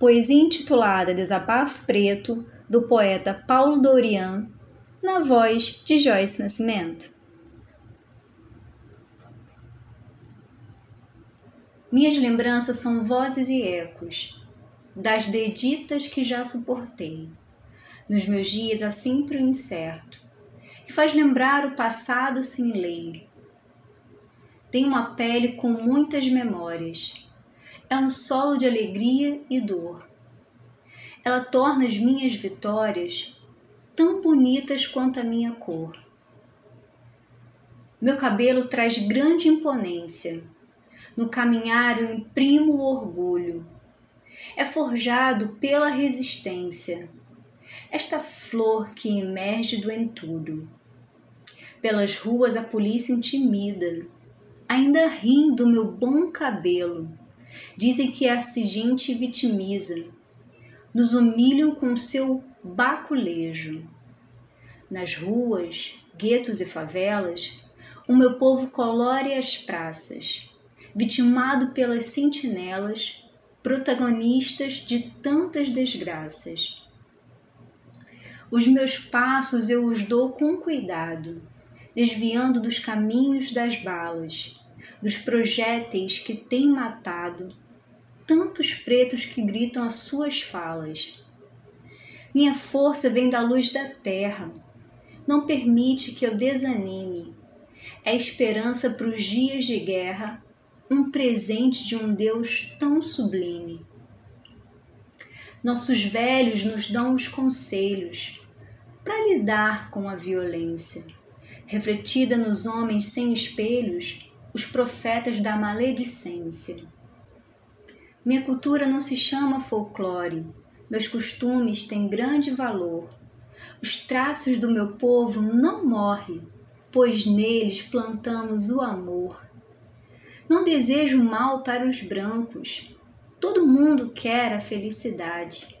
poesia intitulada Desabafo Preto, do poeta Paulo Dorian, na voz de Joyce Nascimento. Minhas lembranças são vozes e ecos das deditas que já suportei, nos meus dias há sempre o incerto, que faz lembrar o passado sem lei. Tem uma pele com muitas memórias, é um solo de alegria e dor. Ela torna as minhas vitórias tão bonitas quanto a minha cor. Meu cabelo traz grande imponência no caminhar eu imprimo o orgulho. É forjado pela resistência, esta flor que emerge do entulho. Pelas ruas a polícia intimida, ainda riem do meu bom cabelo. Dizem que essa gente vitimiza, nos humilham com seu baculejo. Nas ruas, guetos e favelas, o meu povo colore as praças vitimado pelas sentinelas, protagonistas de tantas desgraças. Os meus passos eu os dou com cuidado, desviando dos caminhos das balas, dos projéteis que têm matado tantos pretos que gritam as suas falas. Minha força vem da luz da terra, não permite que eu desanime. É esperança para os dias de guerra um presente de um Deus tão sublime. Nossos velhos nos dão os conselhos para lidar com a violência, refletida nos homens sem espelhos, os profetas da maledicência. Minha cultura não se chama folclore, meus costumes têm grande valor. Os traços do meu povo não morrem, pois neles plantamos o amor. Não desejo mal para os brancos. Todo mundo quer a felicidade.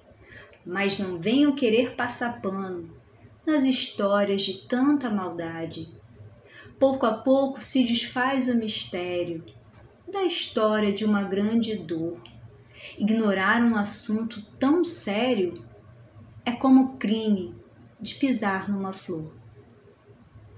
Mas não venham querer passar pano nas histórias de tanta maldade. Pouco a pouco se desfaz o mistério da história de uma grande dor. Ignorar um assunto tão sério é como crime de pisar numa flor.